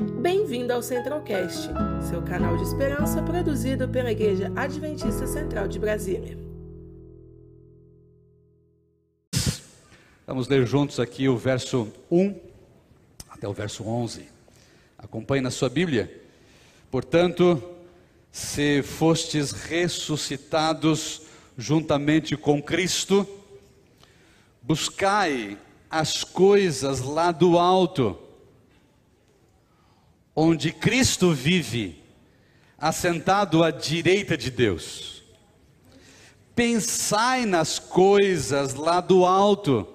Bem-vindo ao Centralcast, seu canal de esperança produzido pela Igreja Adventista Central de Brasília. Vamos ler juntos aqui o verso 1 até o verso 11. Acompanhe na sua Bíblia. Portanto, se fostes ressuscitados juntamente com Cristo, buscai as coisas lá do alto, onde Cristo vive, assentado à direita de Deus. Pensai nas coisas lá do alto,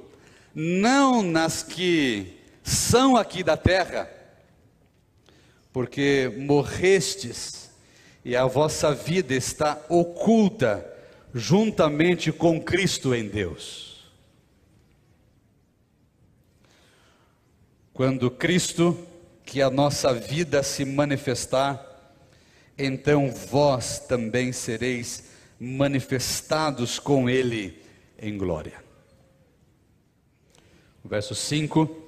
não nas que são aqui da terra, porque morrestes e a vossa vida está oculta juntamente com Cristo em Deus. Quando Cristo, que a nossa vida se manifestar, então vós também sereis manifestados com Ele em glória. Verso 5: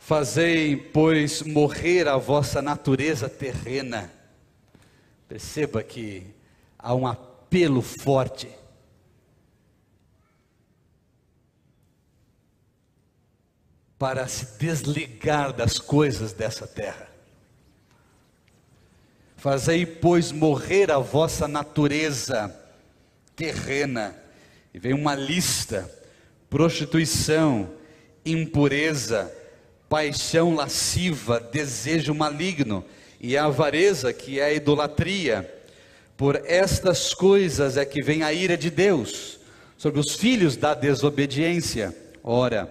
Fazei, pois, morrer a vossa natureza terrena. Perceba que há um apelo forte para se desligar das coisas dessa terra. Fazei, pois, morrer a vossa natureza terrena. E vem uma lista: prostituição, impureza, paixão lasciva, desejo maligno e a avareza, que é a idolatria. Por estas coisas é que vem a ira de Deus sobre os filhos da desobediência. Ora,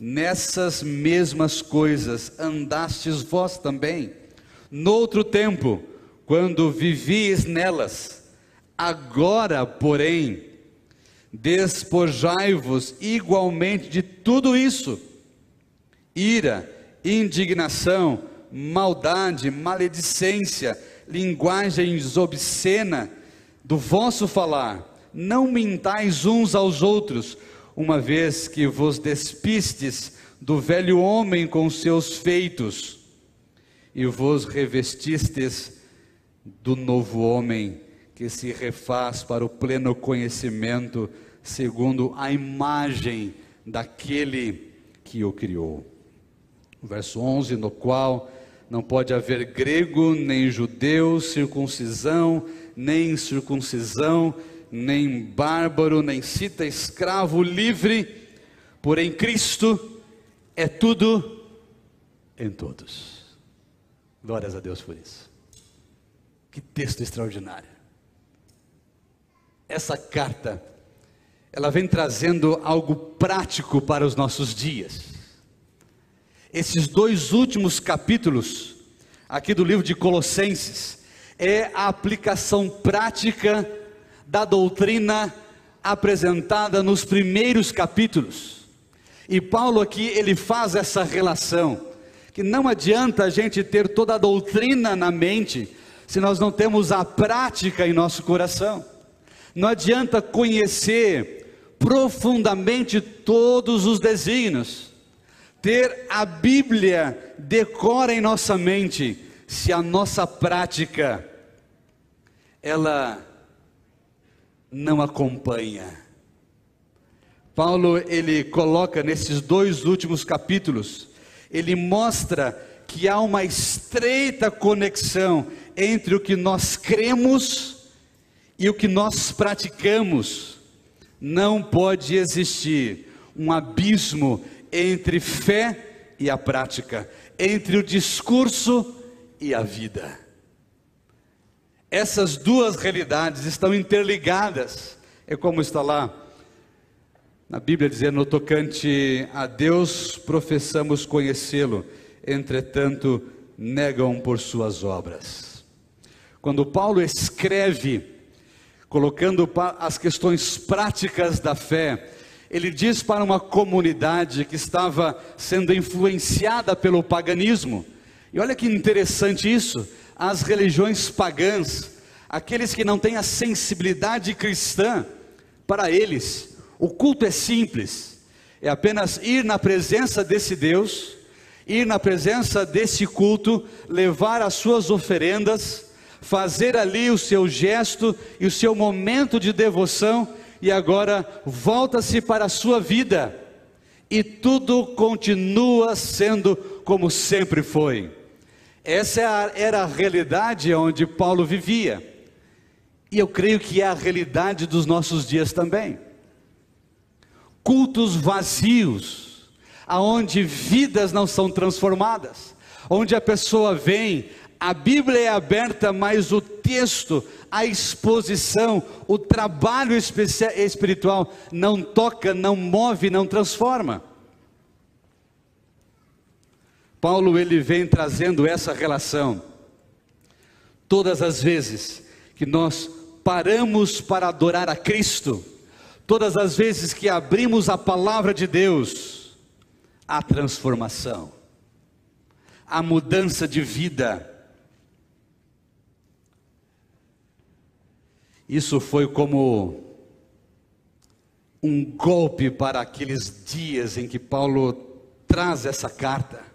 Nessas mesmas coisas andastes vós também, noutro tempo, quando vivies nelas. Agora, porém, despojai-vos igualmente de tudo isso: ira, indignação, maldade, maledicência, linguagens obscena do vosso falar. Não mintais uns aos outros, uma vez que vos despistes do velho homem com seus feitos e vos revestistes do novo homem que se refaz para o pleno conhecimento segundo a imagem daquele que o criou. verso 11, no qual não pode haver grego, nem judeu, circuncisão, nem circuncisão, nem bárbaro, nem cita escravo, livre, porém Cristo é tudo em todos. Glórias a Deus por isso. Que texto extraordinário. Essa carta, ela vem trazendo algo prático para os nossos dias. Esses dois últimos capítulos, aqui do livro de Colossenses, é a aplicação prática da doutrina apresentada nos primeiros capítulos. E Paulo aqui ele faz essa relação que não adianta a gente ter toda a doutrina na mente se nós não temos a prática em nosso coração. Não adianta conhecer profundamente todos os desígnios, ter a Bíblia decora em nossa mente, se a nossa prática ela não acompanha. Paulo ele coloca nesses dois últimos capítulos, ele mostra que há uma estreita conexão entre o que nós cremos e o que nós praticamos. Não pode existir um abismo entre fé e a prática, entre o discurso e a vida. Essas duas realidades estão interligadas. É como está lá na Bíblia dizendo: no tocante a Deus, professamos conhecê-lo, entretanto, negam por suas obras. Quando Paulo escreve, colocando as questões práticas da fé, ele diz para uma comunidade que estava sendo influenciada pelo paganismo, e olha que interessante isso as religiões pagãs, aqueles que não têm a sensibilidade cristã, para eles, o culto é simples, é apenas ir na presença desse Deus ir na presença desse culto, levar as suas oferendas, fazer ali o seu gesto e o seu momento de devoção, e agora volta-se para a sua vida, e tudo continua sendo como sempre foi. Essa era a realidade onde Paulo vivia, e eu creio que é a realidade dos nossos dias também. Cultos vazios, aonde vidas não são transformadas, onde a pessoa vem, a Bíblia é aberta, mas o texto, a exposição, o trabalho espiritual não toca, não move, não transforma. Paulo ele vem trazendo essa relação. Todas as vezes que nós paramos para adorar a Cristo, todas as vezes que abrimos a palavra de Deus, a transformação, a mudança de vida. Isso foi como um golpe para aqueles dias em que Paulo traz essa carta,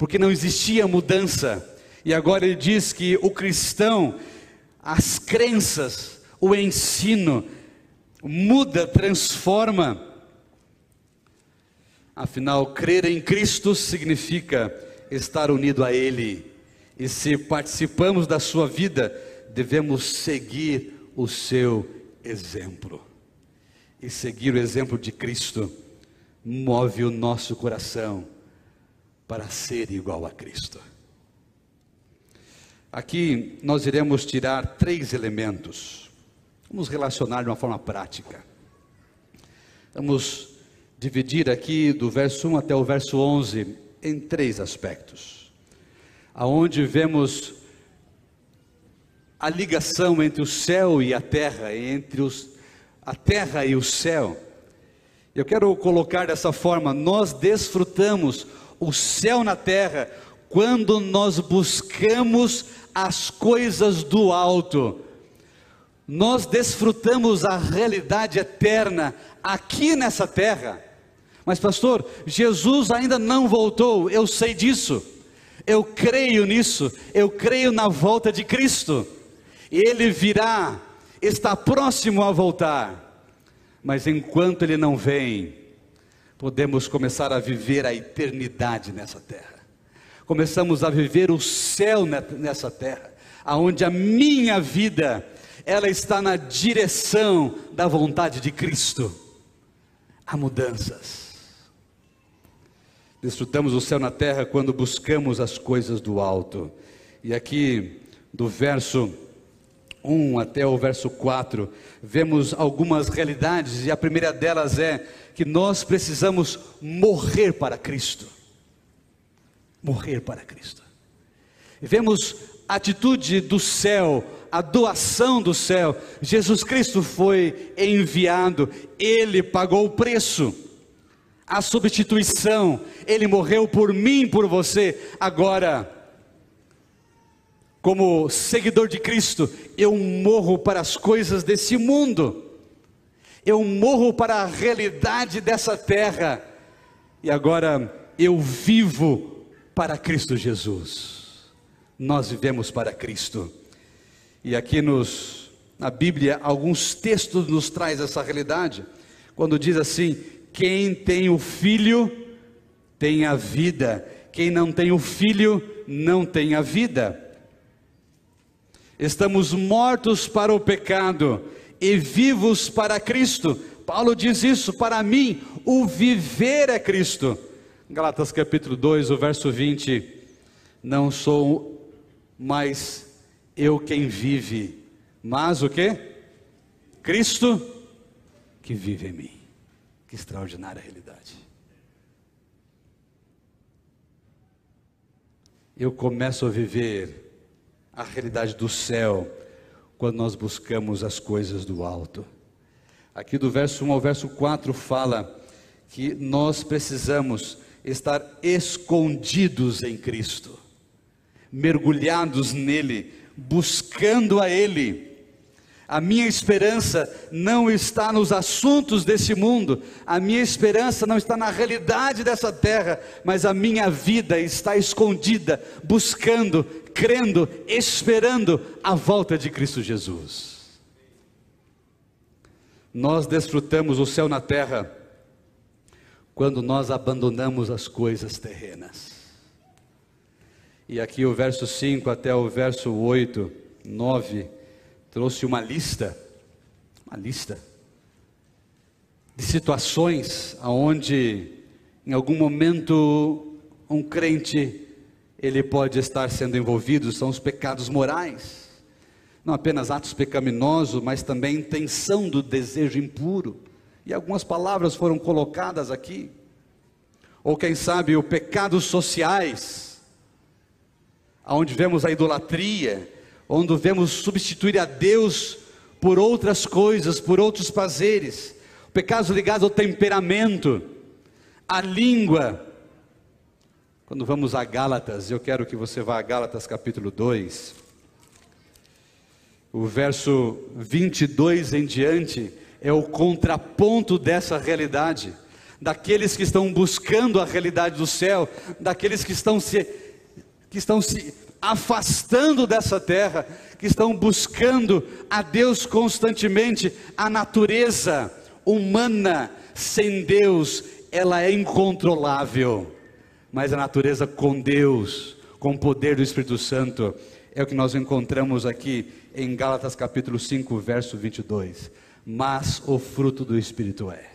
porque não existia mudança, e agora ele diz que o cristão, as crenças, o ensino, muda, transforma, Afinal, crer em Cristo significa estar unido a Ele. E se participamos da sua vida, devemos seguir o seu exemplo. E seguir o exemplo de Cristo move o nosso coração para ser igual a Cristo. Aqui nós iremos tirar três elementos. Vamos relacionar de uma forma prática. Vamos dividir aqui do verso 1 até o verso 11 em três aspectos. Aonde vemos a ligação entre o céu e a terra, entre os, a terra e o céu. Eu quero colocar dessa forma: nós desfrutamos o céu na terra quando nós buscamos as coisas do alto. Nós desfrutamos a realidade eterna aqui nessa terra. Mas, pastor, Jesus ainda não voltou, eu sei disso, eu creio nisso, eu creio na volta de Cristo, ele virá, está próximo a voltar, mas enquanto ele não vem, podemos começar a viver a eternidade nessa terra, começamos a viver o céu nessa terra, aonde a minha vida, ela está na direção da vontade de Cristo. Há mudanças Desfrutamos o céu na terra quando buscamos as coisas do alto. E aqui, do verso 1 até o verso 4, vemos algumas realidades, e a primeira delas é que nós precisamos morrer para Cristo. Morrer para Cristo. Vemos a atitude do céu, a doação do céu. Jesus Cristo foi enviado, ele pagou o preço a substituição, ele morreu por mim, por você. Agora, como seguidor de Cristo, eu morro para as coisas desse mundo, eu morro para a realidade dessa terra, e agora eu vivo para Cristo Jesus. Nós vivemos para Cristo. E aqui nos na Bíblia alguns textos nos traz essa realidade. Quando diz assim: quem tem o filho tem a vida, quem não tem o filho não tem a vida. Estamos mortos para o pecado e vivos para Cristo. Paulo diz isso, para mim, o viver é Cristo. Galatas capítulo 2, o verso 20. Não sou mais eu quem vive, mas o que? Cristo que vive em mim. Que extraordinária realidade. Eu começo a viver a realidade do céu quando nós buscamos as coisas do alto. Aqui do verso 1 ao verso 4 fala que nós precisamos estar escondidos em Cristo, mergulhados nele, buscando a Ele. A minha esperança não está nos assuntos desse mundo, a minha esperança não está na realidade dessa terra, mas a minha vida está escondida, buscando, crendo, esperando a volta de Cristo Jesus. Nós desfrutamos o céu na terra quando nós abandonamos as coisas terrenas. E aqui o verso 5 até o verso 8, 9 trouxe uma lista, uma lista de situações aonde em algum momento um crente ele pode estar sendo envolvido, são os pecados morais. Não apenas atos pecaminosos, mas também intenção do desejo impuro. E algumas palavras foram colocadas aqui. Ou quem sabe o pecados sociais, aonde vemos a idolatria, onde vemos substituir a Deus por outras coisas, por outros prazeres, pecados ligados ao temperamento, à língua. Quando vamos a Gálatas, eu quero que você vá a Gálatas capítulo 2, o verso 22 em diante é o contraponto dessa realidade, daqueles que estão buscando a realidade do céu, daqueles que estão se, que estão se afastando dessa terra, que estão buscando a Deus constantemente, a natureza humana sem Deus, ela é incontrolável, mas a natureza com Deus, com o poder do Espírito Santo, é o que nós encontramos aqui em Gálatas capítulo 5, verso 22. Mas o fruto do Espírito é.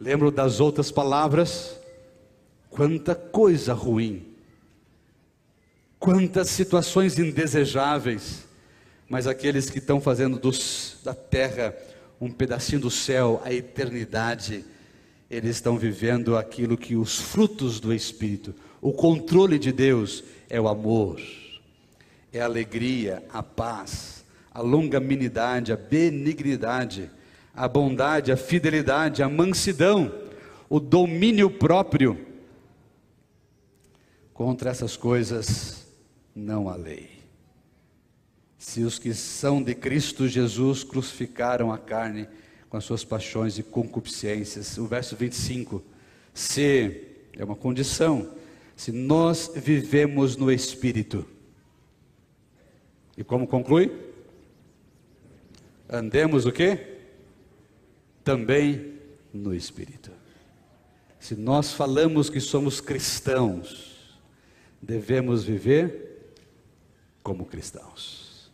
Lembro das outras palavras? Quanta coisa ruim Quantas situações indesejáveis, mas aqueles que estão fazendo dos, da terra um pedacinho do céu, a eternidade, eles estão vivendo aquilo que os frutos do Espírito, o controle de Deus é o amor, é a alegria, a paz, a longanimidade, a benignidade, a bondade, a fidelidade, a mansidão, o domínio próprio. Contra essas coisas não a lei. Se os que são de Cristo Jesus crucificaram a carne com as suas paixões e concupiscências, o verso 25, se é uma condição, se nós vivemos no Espírito, e como conclui? Andemos o que? Também no Espírito. Se nós falamos que somos cristãos, devemos viver como cristãos.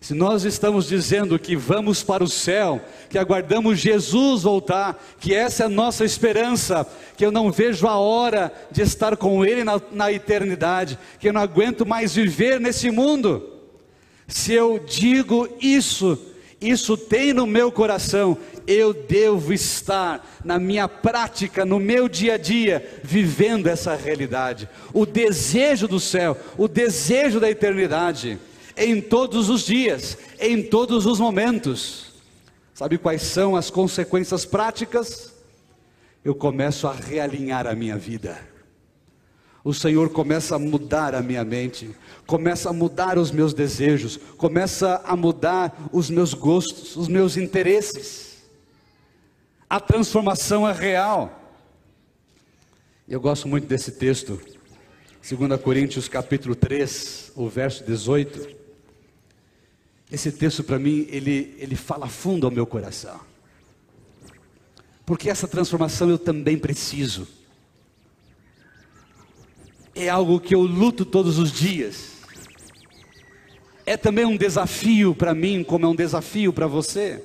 Se nós estamos dizendo que vamos para o céu, que aguardamos Jesus voltar, que essa é a nossa esperança, que eu não vejo a hora de estar com Ele na, na eternidade, que eu não aguento mais viver nesse mundo, se eu digo isso, isso tem no meu coração, eu devo estar na minha prática, no meu dia a dia, vivendo essa realidade. O desejo do céu, o desejo da eternidade, em todos os dias, em todos os momentos. Sabe quais são as consequências práticas? Eu começo a realinhar a minha vida o Senhor começa a mudar a minha mente, começa a mudar os meus desejos, começa a mudar os meus gostos, os meus interesses. A transformação é real. Eu gosto muito desse texto, 2 Coríntios capítulo 3, o verso 18. Esse texto para mim, ele, ele fala fundo ao meu coração. Porque essa transformação eu também preciso é algo que eu luto todos os dias. É também um desafio para mim, como é um desafio para você.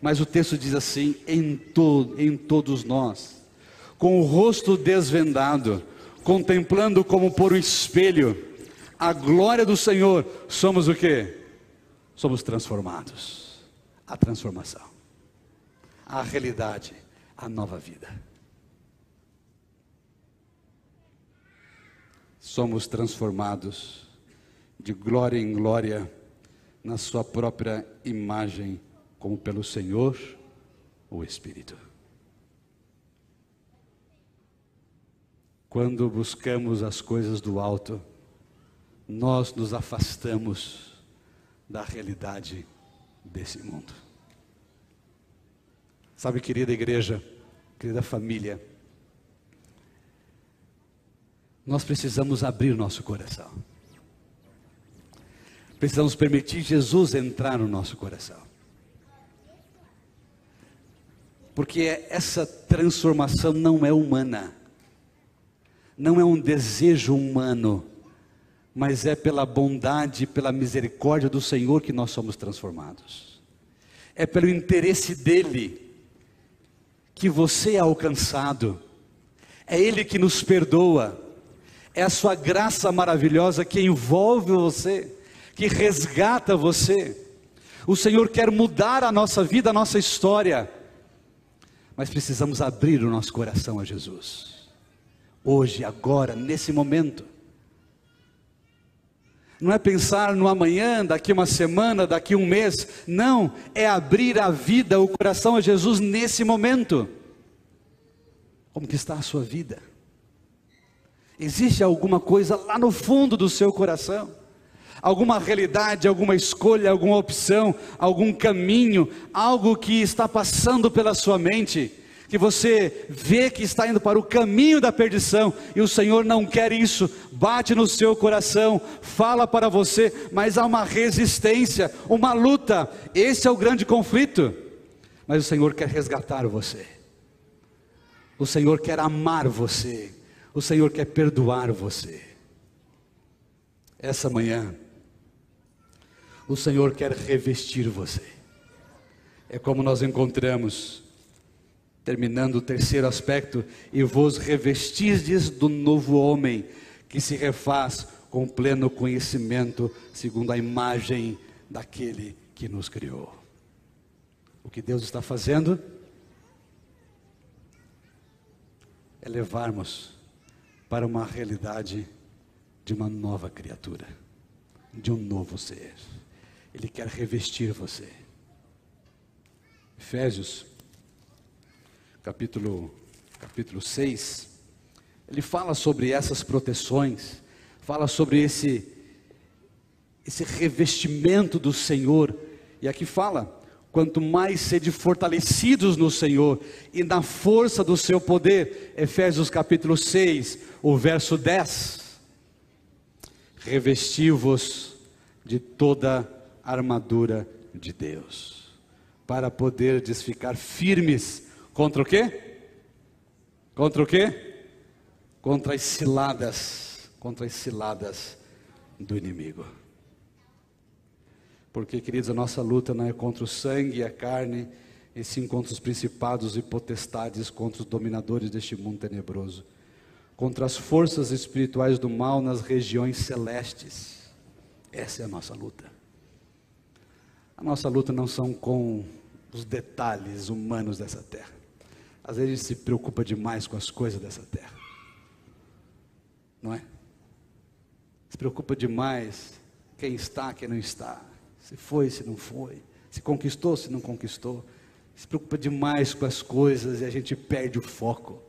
Mas o texto diz assim: em, to, em todos nós, com o rosto desvendado, contemplando como por um espelho a glória do Senhor, somos o que? Somos transformados. A transformação, a realidade, a nova vida. Somos transformados de glória em glória na Sua própria imagem, como pelo Senhor, o Espírito. Quando buscamos as coisas do alto, nós nos afastamos da realidade desse mundo. Sabe, querida igreja, querida família, nós precisamos abrir nosso coração. Precisamos permitir Jesus entrar no nosso coração. Porque essa transformação não é humana, não é um desejo humano, mas é pela bondade, pela misericórdia do Senhor que nós somos transformados. É pelo interesse dEle que você é alcançado, é Ele que nos perdoa, é a Sua graça maravilhosa que envolve você, que resgata você. O Senhor quer mudar a nossa vida, a nossa história, mas precisamos abrir o nosso coração a Jesus, hoje, agora, nesse momento. Não é pensar no amanhã, daqui uma semana, daqui um mês. Não, é abrir a vida, o coração a Jesus nesse momento. Como que está a sua vida? Existe alguma coisa lá no fundo do seu coração? Alguma realidade, alguma escolha, alguma opção, algum caminho, algo que está passando pela sua mente? que você vê que está indo para o caminho da perdição e o Senhor não quer isso, bate no seu coração, fala para você, mas há uma resistência, uma luta, esse é o grande conflito. Mas o Senhor quer resgatar você, o Senhor quer amar você, o Senhor quer perdoar você. Essa manhã, o Senhor quer revestir você, é como nós encontramos terminando o terceiro aspecto, e vos revestistes do novo homem, que se refaz com pleno conhecimento, segundo a imagem daquele que nos criou. O que Deus está fazendo é levarmos para uma realidade de uma nova criatura, de um novo ser. Ele quer revestir você. Efésios capítulo, capítulo 6, ele fala sobre essas proteções, fala sobre esse, esse revestimento do Senhor, e aqui fala: quanto mais sede fortalecidos no Senhor e na força do seu poder, Efésios capítulo 6, o verso 10, revesti-vos de toda a armadura de Deus, para poderdes ficar firmes Contra o quê? Contra o quê? Contra as ciladas, contra as ciladas do inimigo. Porque, queridos, a nossa luta não é contra o sangue e a carne, e sim contra os principados e potestades, contra os dominadores deste mundo tenebroso, contra as forças espirituais do mal nas regiões celestes. Essa é a nossa luta. A nossa luta não são com os detalhes humanos dessa terra. Às vezes a gente se preocupa demais com as coisas dessa terra. Não é? Se preocupa demais quem está, quem não está. Se foi, se não foi. Se conquistou, se não conquistou. Se preocupa demais com as coisas e a gente perde o foco.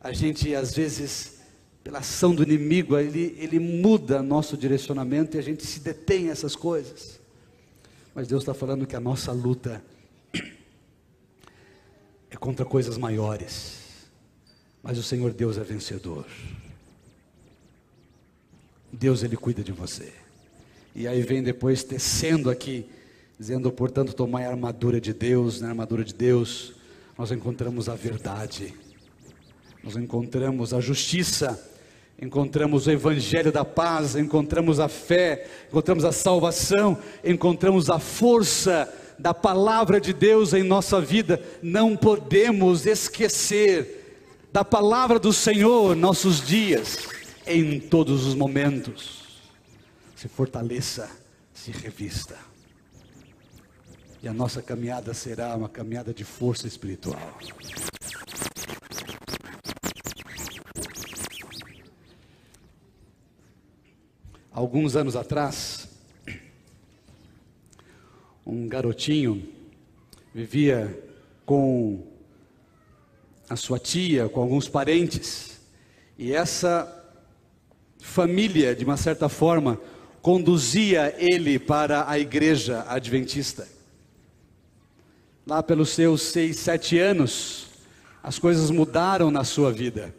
A gente, às vezes, pela ação do inimigo, ele, ele muda nosso direcionamento e a gente se detém essas coisas. Mas Deus está falando que a nossa luta é contra coisas maiores. Mas o Senhor Deus é vencedor. Deus ele cuida de você. E aí vem depois tecendo aqui, dizendo, portanto, tomai a armadura de Deus, na armadura de Deus, nós encontramos a verdade, nós encontramos a justiça, encontramos o evangelho da paz, encontramos a fé, encontramos a salvação, encontramos a força da palavra de Deus em nossa vida, não podemos esquecer da palavra do Senhor nossos dias, em todos os momentos. Se fortaleça, se revista. E a nossa caminhada será uma caminhada de força espiritual. Alguns anos atrás, um garotinho, vivia com a sua tia, com alguns parentes, e essa família, de uma certa forma, conduzia ele para a igreja adventista. Lá pelos seus seis, sete anos, as coisas mudaram na sua vida.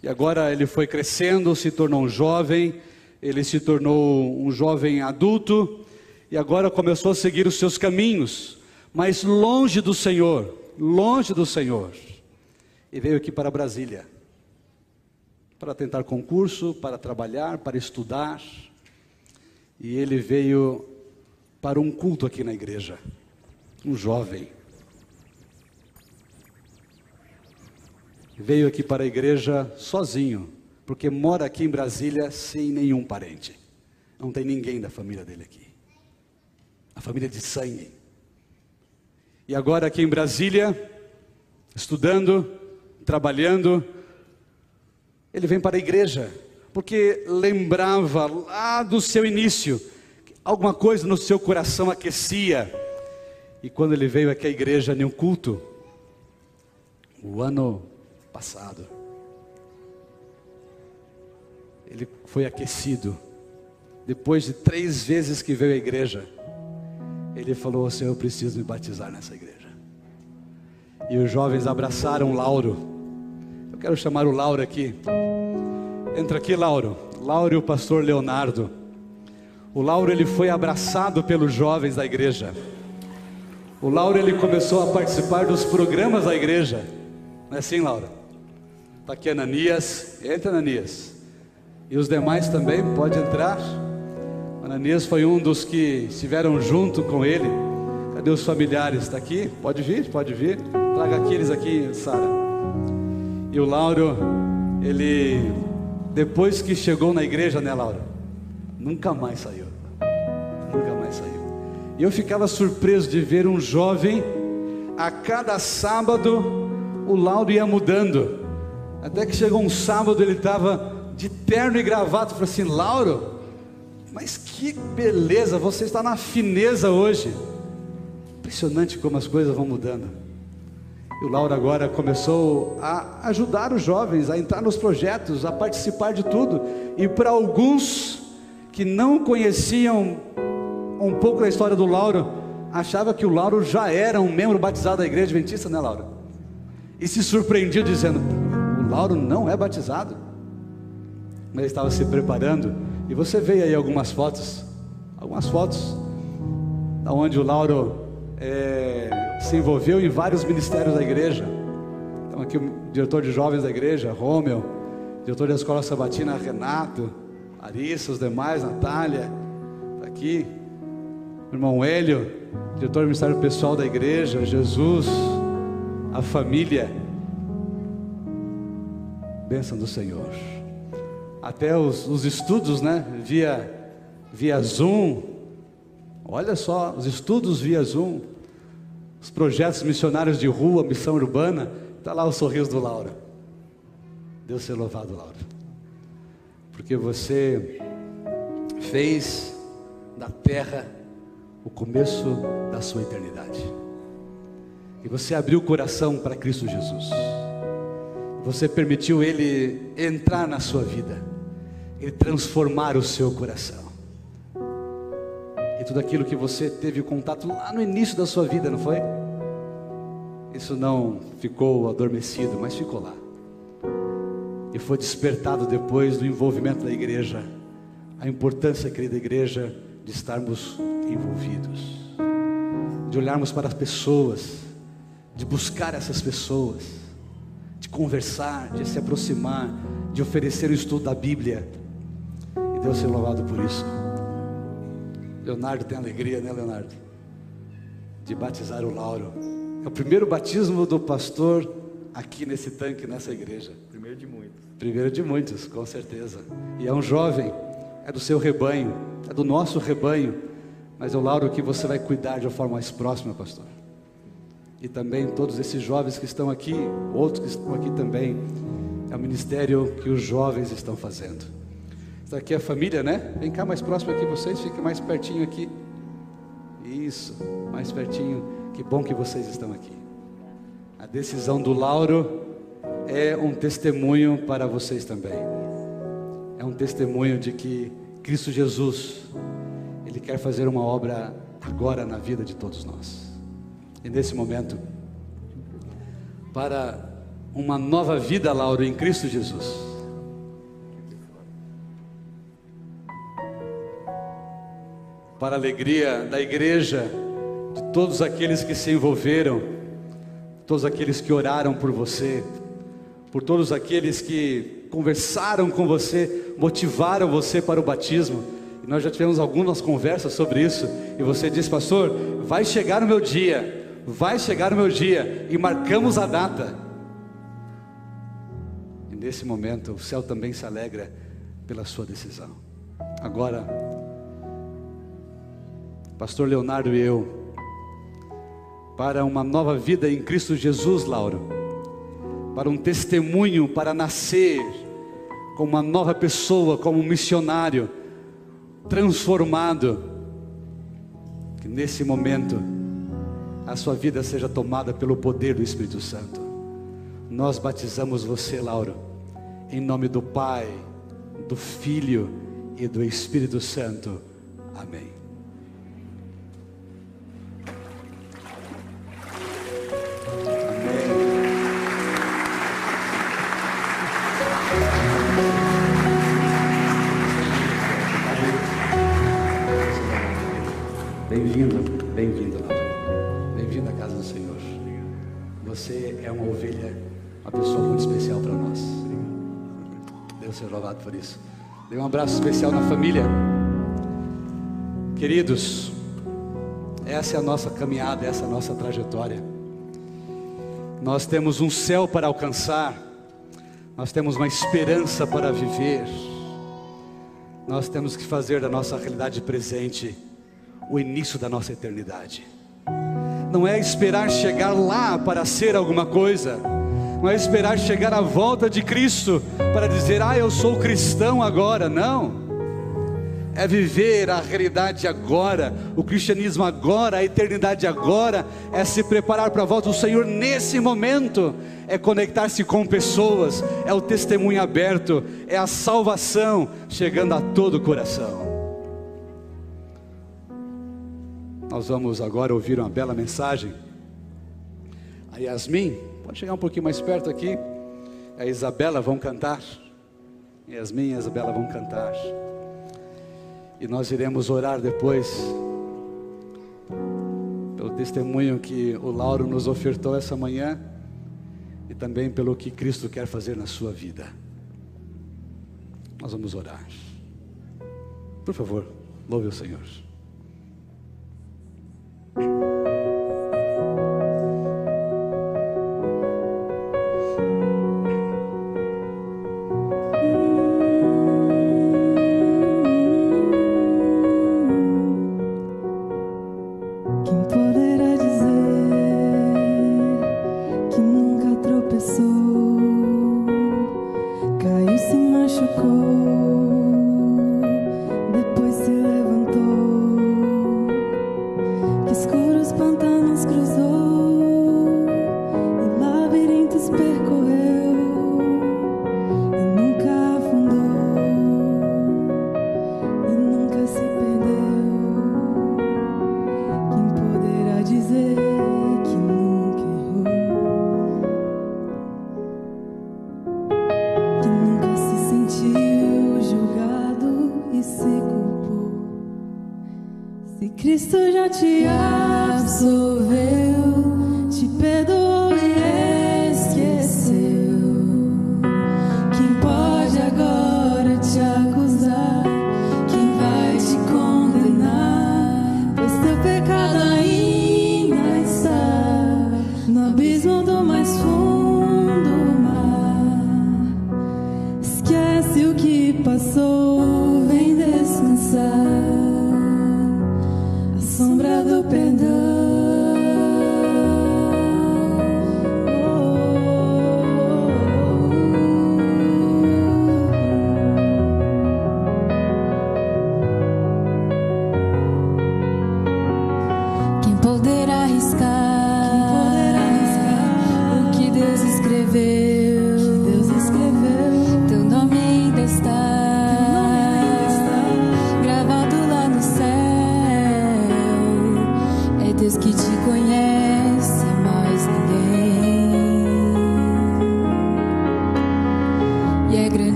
E agora ele foi crescendo, se tornou um jovem, ele se tornou um jovem adulto, e agora começou a seguir os seus caminhos, mas longe do Senhor, longe do Senhor. E veio aqui para Brasília, para tentar concurso, para trabalhar, para estudar. E ele veio para um culto aqui na igreja, um jovem. Veio aqui para a igreja sozinho, porque mora aqui em Brasília sem nenhum parente. Não tem ninguém da família dele aqui a família de sangue. E agora aqui em Brasília, estudando, trabalhando, ele vem para a igreja, porque lembrava lá do seu início, alguma coisa no seu coração aquecia. E quando ele veio aqui à igreja em um culto, o ano passado, ele foi aquecido. Depois de três vezes que veio à igreja, ele falou: Senhor, eu preciso me batizar nessa igreja. E os jovens abraçaram Lauro. Eu quero chamar o Lauro aqui. Entra aqui, Lauro. Lauro e o pastor Leonardo. O Lauro ele foi abraçado pelos jovens da igreja. O Lauro ele começou a participar dos programas da igreja. Não é assim, Laura? Está aqui Ananias. Entra, Ananias. E os demais também, pode entrar. Ananias foi um dos que estiveram junto com ele. Cadê os familiares? Está aqui? Pode vir, pode vir. Traga aqueles aqui, Sara. E o Lauro, ele, depois que chegou na igreja, né, Laura? Nunca mais saiu. Nunca mais saiu. E eu ficava surpreso de ver um jovem, a cada sábado, o Lauro ia mudando. Até que chegou um sábado, ele estava de terno e gravata. Falei assim: Lauro, mas que beleza, você está na fineza hoje. Impressionante como as coisas vão mudando. E o Laura agora começou a ajudar os jovens a entrar nos projetos, a participar de tudo. E para alguns que não conheciam um pouco da história do Lauro, achava que o Lauro já era um membro batizado da igreja adventista, né, Laura? E se surpreendia dizendo: "O Lauro não é batizado". Mas ele estava se preparando e você vê aí algumas fotos, algumas fotos, da onde o Lauro é, se envolveu em vários ministérios da igreja. Então aqui o diretor de jovens da igreja, Rômel, diretor da escola sabatina, Renato, Arissa, os demais, Natália, está aqui, irmão Hélio, diretor do ministério pessoal da igreja, Jesus, a família. Bênção do Senhor até os, os estudos, né, via, via Zoom. Olha só, os estudos via Zoom, os projetos missionários de rua, missão urbana, está lá o sorriso do Laura. Deus seja louvado, Laura. Porque você fez da terra o começo da sua eternidade. E você abriu o coração para Cristo Jesus. Você permitiu Ele entrar na sua vida e transformar o seu coração. E tudo aquilo que você teve contato lá no início da sua vida, não foi? Isso não ficou adormecido, mas ficou lá. E foi despertado depois do envolvimento da igreja. A importância, querida igreja, de estarmos envolvidos, de olharmos para as pessoas, de buscar essas pessoas, de conversar, de se aproximar, de oferecer o estudo da Bíblia Deus seja louvado por isso. Leonardo tem alegria, né, Leonardo? De batizar o Lauro. É o primeiro batismo do pastor aqui nesse tanque, nessa igreja. Primeiro de muitos. Primeiro de muitos, com certeza. E é um jovem, é do seu rebanho, é do nosso rebanho. Mas é o Lauro que você vai cuidar de uma forma mais próxima, pastor. E também todos esses jovens que estão aqui, outros que estão aqui também. É o ministério que os jovens estão fazendo. Está aqui a família, né? Vem cá mais próximo aqui vocês, fique mais pertinho aqui. Isso, mais pertinho. Que bom que vocês estão aqui. A decisão do Lauro é um testemunho para vocês também. É um testemunho de que Cristo Jesus, Ele quer fazer uma obra agora na vida de todos nós. E nesse momento, para uma nova vida, Lauro, em Cristo Jesus. Para a alegria da igreja, de todos aqueles que se envolveram, todos aqueles que oraram por você, por todos aqueles que conversaram com você, motivaram você para o batismo. E nós já tivemos algumas conversas sobre isso. E você disse, pastor, vai chegar o meu dia, vai chegar o meu dia, e marcamos a data. E nesse momento, o céu também se alegra pela sua decisão. Agora, Pastor Leonardo e eu, para uma nova vida em Cristo Jesus, Lauro para um testemunho, para nascer como uma nova pessoa, como um missionário transformado. Que nesse momento a sua vida seja tomada pelo poder do Espírito Santo. Nós batizamos você, Lauro, em nome do Pai, do Filho e do Espírito Santo. Amém. Por isso. Dê um abraço especial na família. Queridos, essa é a nossa caminhada, essa é a nossa trajetória. Nós temos um céu para alcançar, nós temos uma esperança para viver, nós temos que fazer da nossa realidade presente o início da nossa eternidade. Não é esperar chegar lá para ser alguma coisa, não é esperar chegar à volta de Cristo para dizer, ah, eu sou cristão agora. Não, é viver a realidade agora, o cristianismo agora, a eternidade agora, é se preparar para a volta do Senhor nesse momento, é conectar-se com pessoas, é o testemunho aberto, é a salvação chegando a todo o coração. Nós vamos agora ouvir uma bela mensagem. A Yasmin, pode chegar um pouquinho mais perto aqui. A Isabela vão cantar. E a Isabela vão cantar. E nós iremos orar depois pelo testemunho que o Lauro nos ofertou essa manhã e também pelo que Cristo quer fazer na sua vida. Nós vamos orar. Por favor, louve o Senhor. Cristo já te absolveu.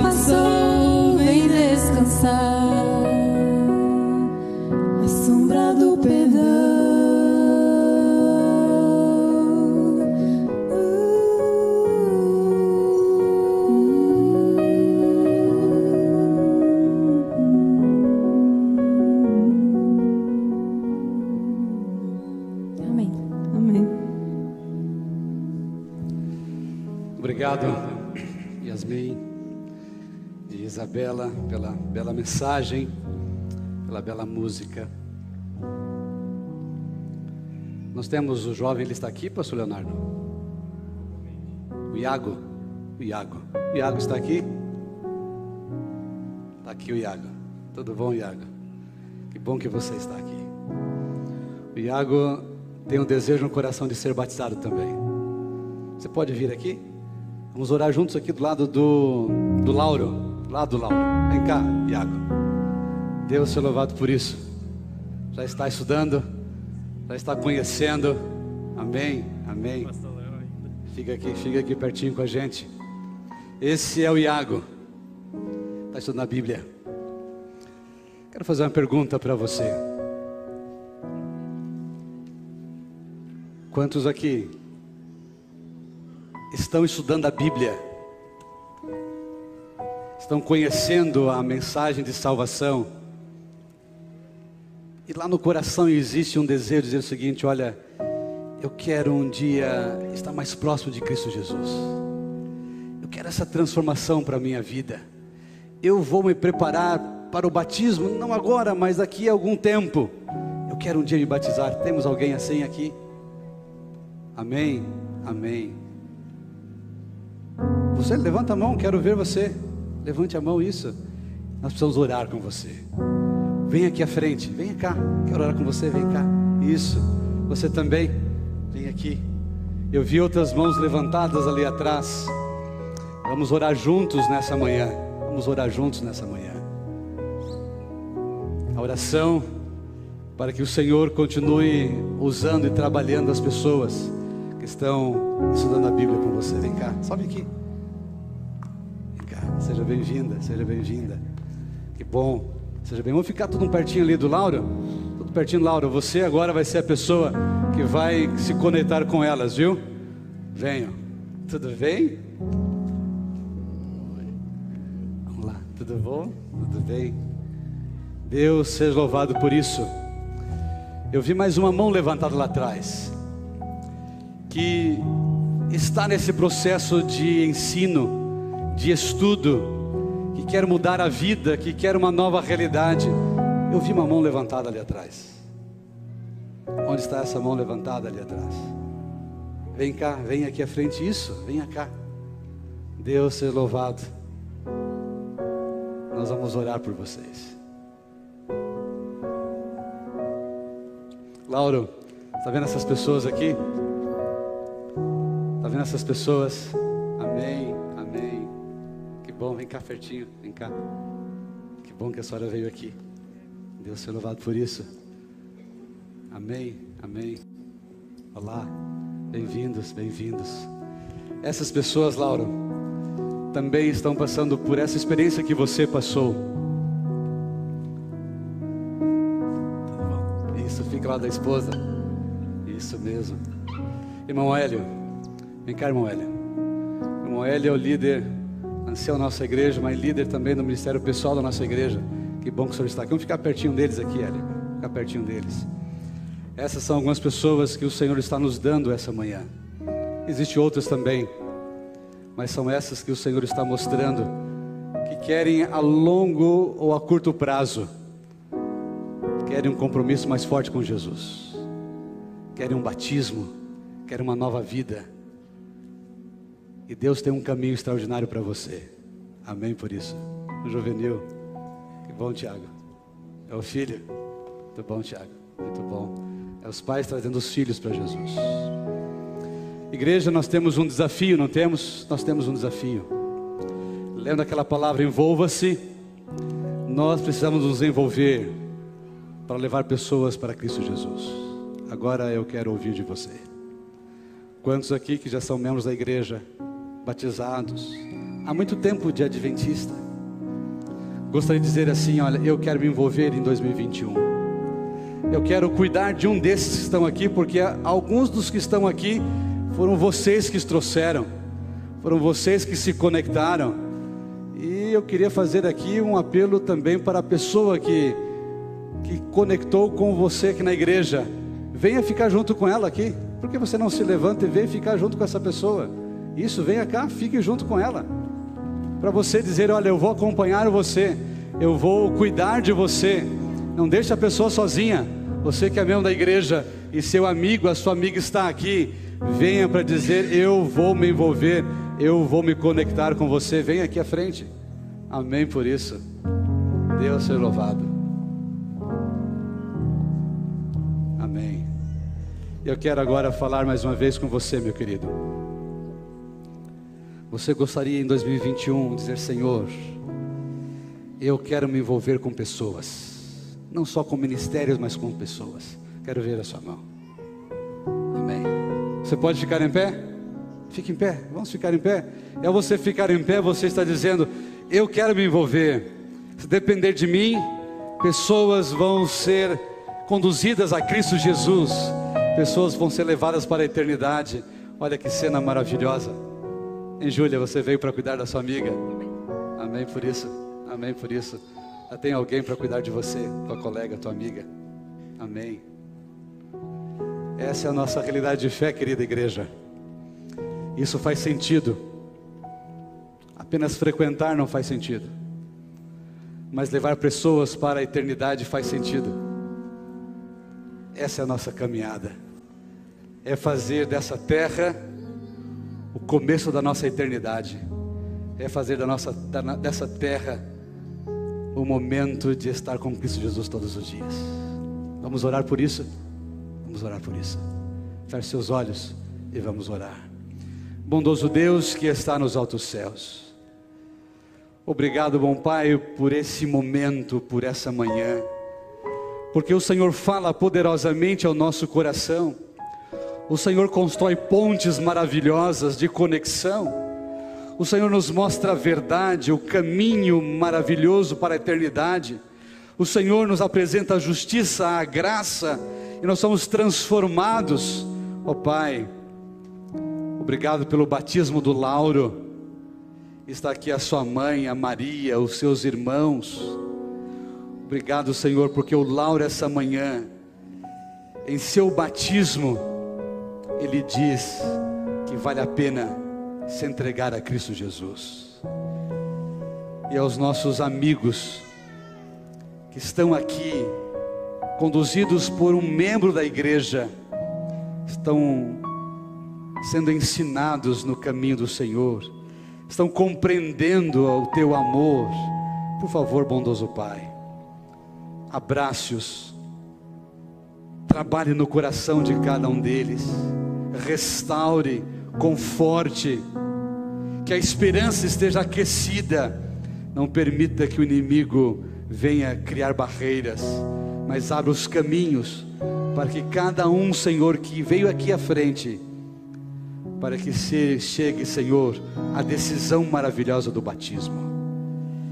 O que Isabela, pela bela mensagem, pela bela música. Nós temos o jovem, ele está aqui, pastor Leonardo? O Iago? O Iago. O Iago está aqui? Está aqui o Iago. Tudo bom, Iago? Que bom que você está aqui. O Iago tem um desejo no coração de ser batizado também. Você pode vir aqui? Vamos orar juntos aqui do lado do, do Lauro. Lado do Lauro. Vem cá, Iago. Deus seja louvado por isso. Já está estudando, já está conhecendo. Amém, amém. Fica aqui, fica aqui pertinho com a gente. Esse é o Iago. Está estudando a Bíblia. Quero fazer uma pergunta para você. Quantos aqui estão estudando a Bíblia? Estão conhecendo a mensagem de salvação? E lá no coração existe um desejo de dizer o seguinte: olha, eu quero um dia estar mais próximo de Cristo Jesus. Eu quero essa transformação para a minha vida. Eu vou me preparar para o batismo, não agora, mas daqui a algum tempo. Eu quero um dia me batizar. Temos alguém assim aqui? Amém, amém. Você levanta a mão, quero ver você. Levante a mão, isso. Nós precisamos orar com você. Vem aqui à frente, vem cá. Quero orar com você, vem cá. Isso. Você também, vem aqui. Eu vi outras mãos levantadas ali atrás. Vamos orar juntos nessa manhã. Vamos orar juntos nessa manhã. A oração para que o Senhor continue usando e trabalhando as pessoas que estão estudando a Bíblia com você. Vem cá, sobe aqui. Seja bem-vinda, seja bem-vinda. Que bom, seja bem. Vamos ficar tudo um pertinho ali do Lauro? Tudo pertinho, Lauro. Você agora vai ser a pessoa que vai se conectar com elas, viu? Venham. Tudo bem? Vamos lá, tudo bom? Tudo bem? Deus seja louvado por isso. Eu vi mais uma mão levantada lá atrás, que está nesse processo de ensino, de estudo, que quer mudar a vida, que quer uma nova realidade. Eu vi uma mão levantada ali atrás. Onde está essa mão levantada ali atrás? Vem cá, vem aqui à frente. Isso, venha cá. Deus seja louvado. Nós vamos orar por vocês. Lauro, está vendo essas pessoas aqui? Está vendo essas pessoas? Amém, amém. Bom, vem cá pertinho, vem cá. Que bom que a senhora veio aqui. Deus seja louvado por isso. Amém, amém. Olá, Bem-vindos, bem-vindos. Essas pessoas, Laura, também estão passando por essa experiência que você passou. Isso, fica lá da esposa. Isso mesmo. Irmão Hélio, vem cá, irmão Hélio. Irmão Hélio é o líder, ancião da nossa igreja, mas líder também do ministério pessoal da nossa igreja. Que bom que o senhor está aqui. Vamos ficar pertinho deles aqui, Hélio. Ficar pertinho deles. Essas são algumas pessoas que o Senhor está nos dando essa manhã. Existem outras também, mas são essas que o Senhor está mostrando que querem a longo ou a curto prazo, querem um compromisso mais forte com Jesus, querem um batismo, querem uma nova vida. E Deus tem um caminho extraordinário para você. Amém por isso. Juvenil. Que bom, Tiago. É o filho. Muito bom, Tiago. Muito bom. É os pais trazendo os filhos para Jesus. Igreja, nós temos um desafio, não temos? Nós temos um desafio. Lendo aquela palavra, envolva-se. Nós precisamos nos envolver para levar pessoas para Cristo Jesus. Agora eu quero ouvir de você. Quantos aqui que já são membros da igreja, batizados, há muito tempo de adventista? Gostaria de dizer assim: olha, eu quero me envolver em 2021. Eu quero cuidar de um desses que estão aqui, porque alguns dos que estão aqui foram vocês que os trouxeram, foram vocês que se conectaram. E eu queria fazer aqui um apelo também para a pessoa que, que conectou com você aqui na igreja. Venha ficar junto com ela aqui. Por que você não se levanta e vem ficar junto com essa pessoa? Isso, venha cá, fique junto com ela. Para você dizer: Olha, eu vou acompanhar você, eu vou cuidar de você. Não deixe a pessoa sozinha. Você que é membro da igreja e seu amigo, a sua amiga está aqui, venha para dizer: Eu vou me envolver, eu vou me conectar com você. Venha aqui à frente. Amém por isso. Deus seja louvado. Amém. Eu quero agora falar mais uma vez com você, meu querido. Você gostaria em 2021 dizer: Senhor, eu quero me envolver com pessoas, não só com ministérios, mas com pessoas. Quero ver a sua mão. Amém. Você pode ficar em pé? Fique em pé, vamos ficar em pé. É você ficar em pé, você está dizendo: Eu quero me envolver. Se depender de mim, pessoas vão ser conduzidas a Cristo Jesus, pessoas vão ser levadas para a eternidade. Olha que cena maravilhosa. Em Júlia, você veio para cuidar da sua amiga. Amém por isso. Amém por isso. Já tem alguém para cuidar de você, tua colega, tua amiga. Amém. Essa é a nossa realidade de fé, querida igreja. Isso faz sentido. Apenas frequentar não faz sentido. Mas levar pessoas para a eternidade faz sentido. Essa é a nossa caminhada. É fazer dessa terra o começo da nossa eternidade. É fazer da nossa, da, dessa terra o momento de estar com Cristo Jesus todos os dias. Vamos orar por isso? Vamos orar por isso. Feche seus olhos e vamos orar. Bondoso Deus que está nos altos céus. Obrigado, bom Pai, por esse momento, por essa manhã. Porque o Senhor fala poderosamente ao nosso coração o Senhor constrói pontes maravilhosas de conexão. O Senhor nos mostra a verdade, o caminho maravilhoso para a eternidade. O Senhor nos apresenta a justiça, a graça, e nós somos transformados. Ó oh, Pai, obrigado pelo batismo do Lauro. Está aqui a sua mãe, a Maria, os seus irmãos. Obrigado, Senhor, porque o Lauro essa manhã, em seu batismo, ele diz que vale a pena se entregar a Cristo Jesus. E aos nossos amigos que estão aqui, conduzidos por um membro da igreja, estão sendo ensinados no caminho do Senhor, estão compreendendo o teu amor. Por favor, bondoso Pai, abrace-os, trabalhe no coração de cada um deles restaure, conforte, que a esperança esteja aquecida. Não permita que o inimigo venha criar barreiras, mas abra os caminhos para que cada um, Senhor, que veio aqui à frente, para que se chegue, Senhor, a decisão maravilhosa do batismo.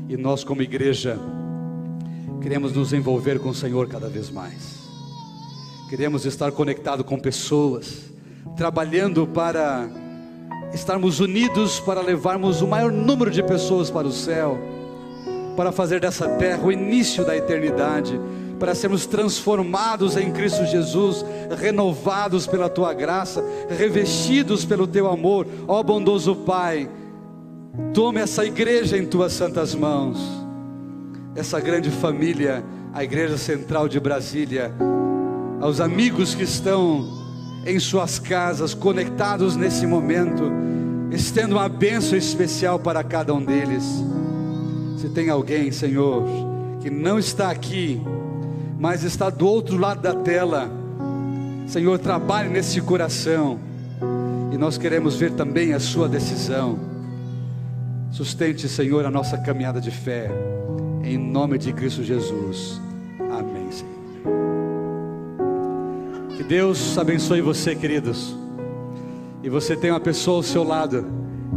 E nós, como igreja, queremos nos envolver com o Senhor cada vez mais. Queremos estar conectado com pessoas, trabalhando para estarmos unidos para levarmos o maior número de pessoas para o céu, para fazer dessa terra o início da eternidade, para sermos transformados em Cristo Jesus, renovados pela tua graça, revestidos pelo teu amor, ó bondoso Pai. Tome essa igreja em tuas santas mãos, essa grande família, a Igreja Central de Brasília, aos amigos que estão em suas casas, conectados nesse momento, estendo uma bênção especial para cada um deles. Se tem alguém, Senhor, que não está aqui, mas está do outro lado da tela, Senhor, trabalhe nesse coração, e nós queremos ver também a sua decisão. Sustente, Senhor, a nossa caminhada de fé, em nome de Cristo Jesus. Que Deus abençoe você, queridos. E você tem uma pessoa ao seu lado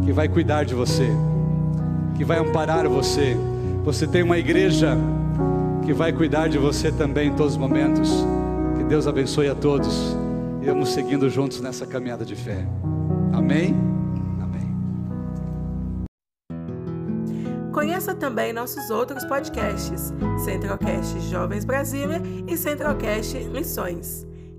que vai cuidar de você, que vai amparar você. Você tem uma igreja que vai cuidar de você também em todos os momentos. Que Deus abençoe a todos. E vamos seguindo juntos nessa caminhada de fé. Amém? Amém. Conheça também nossos outros podcasts: Centralcast Jovens Brasília e Centralcast Missões.